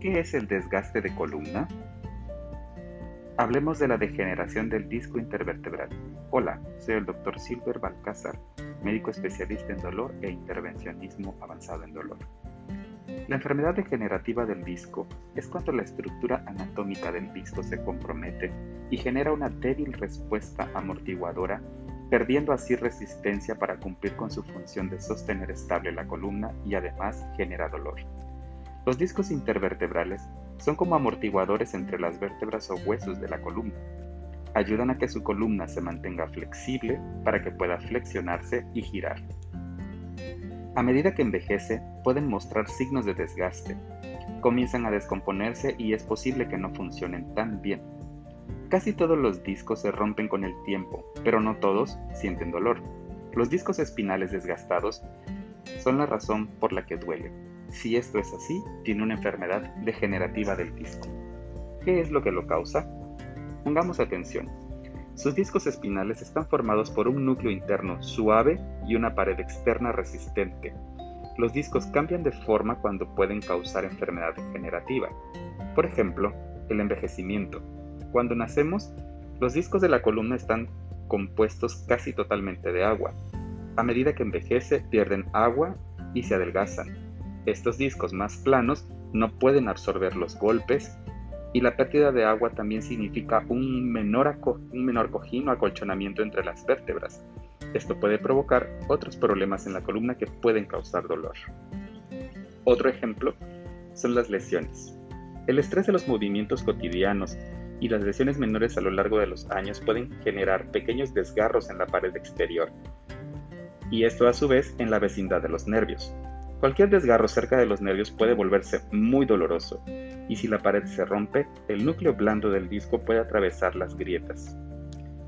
¿Qué es el desgaste de columna? Hablemos de la degeneración del disco intervertebral. Hola, soy el Dr. Silver Balcázar, médico especialista en dolor e intervencionismo avanzado en dolor. La enfermedad degenerativa del disco es cuando la estructura anatómica del disco se compromete y genera una débil respuesta amortiguadora, perdiendo así resistencia para cumplir con su función de sostener estable la columna y además genera dolor. Los discos intervertebrales son como amortiguadores entre las vértebras o huesos de la columna. Ayudan a que su columna se mantenga flexible para que pueda flexionarse y girar. A medida que envejece, pueden mostrar signos de desgaste. Comienzan a descomponerse y es posible que no funcionen tan bien. Casi todos los discos se rompen con el tiempo, pero no todos sienten dolor. Los discos espinales desgastados son la razón por la que duelen si esto es así, tiene una enfermedad degenerativa del disco. ¿Qué es lo que lo causa? Pongamos atención. Sus discos espinales están formados por un núcleo interno suave y una pared externa resistente. Los discos cambian de forma cuando pueden causar enfermedad degenerativa. Por ejemplo, el envejecimiento. Cuando nacemos, los discos de la columna están compuestos casi totalmente de agua. A medida que envejece, pierden agua y se adelgazan. Estos discos más planos no pueden absorber los golpes y la pérdida de agua también significa un menor, un menor cojín o acolchonamiento entre las vértebras. Esto puede provocar otros problemas en la columna que pueden causar dolor. Otro ejemplo son las lesiones. El estrés de los movimientos cotidianos y las lesiones menores a lo largo de los años pueden generar pequeños desgarros en la pared exterior, y esto a su vez en la vecindad de los nervios. Cualquier desgarro cerca de los nervios puede volverse muy doloroso, y si la pared se rompe, el núcleo blando del disco puede atravesar las grietas.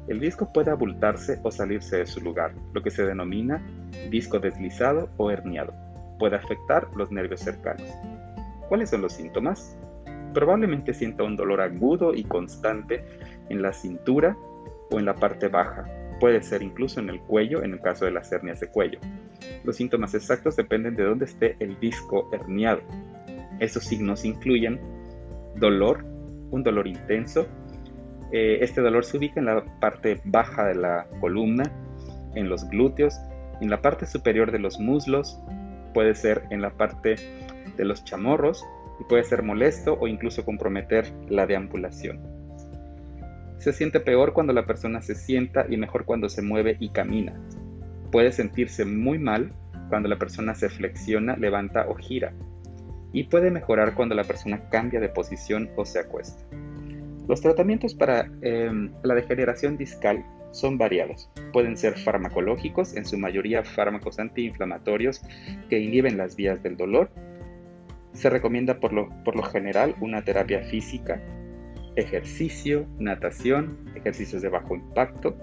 El disco puede abultarse o salirse de su lugar, lo que se denomina disco deslizado o herniado. Puede afectar los nervios cercanos. ¿Cuáles son los síntomas? Probablemente sienta un dolor agudo y constante en la cintura o en la parte baja, puede ser incluso en el cuello en el caso de las hernias de cuello. Los síntomas exactos dependen de dónde esté el disco herniado. Esos signos incluyen dolor, un dolor intenso. Eh, este dolor se ubica en la parte baja de la columna, en los glúteos, en la parte superior de los muslos, puede ser en la parte de los chamorros y puede ser molesto o incluso comprometer la deambulación. Se siente peor cuando la persona se sienta y mejor cuando se mueve y camina. Puede sentirse muy mal cuando la persona se flexiona, levanta o gira. Y puede mejorar cuando la persona cambia de posición o se acuesta. Los tratamientos para em, la degeneración discal son variados. Pueden ser farmacológicos, en su mayoría fármacos antiinflamatorios que inhiben las vías del dolor. Se recomienda por lo, por lo general una terapia física ejercicio, natación, ejercicios de bajo impacto,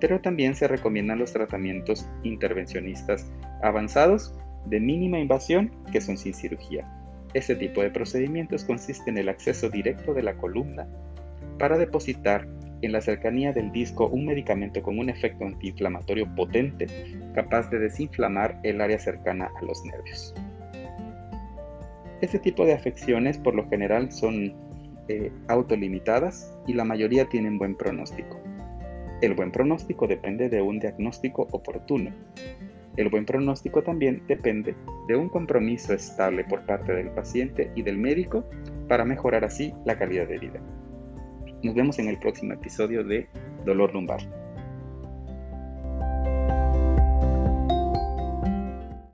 pero también se recomiendan los tratamientos intervencionistas avanzados de mínima invasión que son sin cirugía. Este tipo de procedimientos consiste en el acceso directo de la columna para depositar en la cercanía del disco un medicamento con un efecto antiinflamatorio potente capaz de desinflamar el área cercana a los nervios. Este tipo de afecciones por lo general son eh, autolimitadas y la mayoría tienen buen pronóstico. El buen pronóstico depende de un diagnóstico oportuno. El buen pronóstico también depende de un compromiso estable por parte del paciente y del médico para mejorar así la calidad de vida. Nos vemos en el próximo episodio de Dolor Lumbar.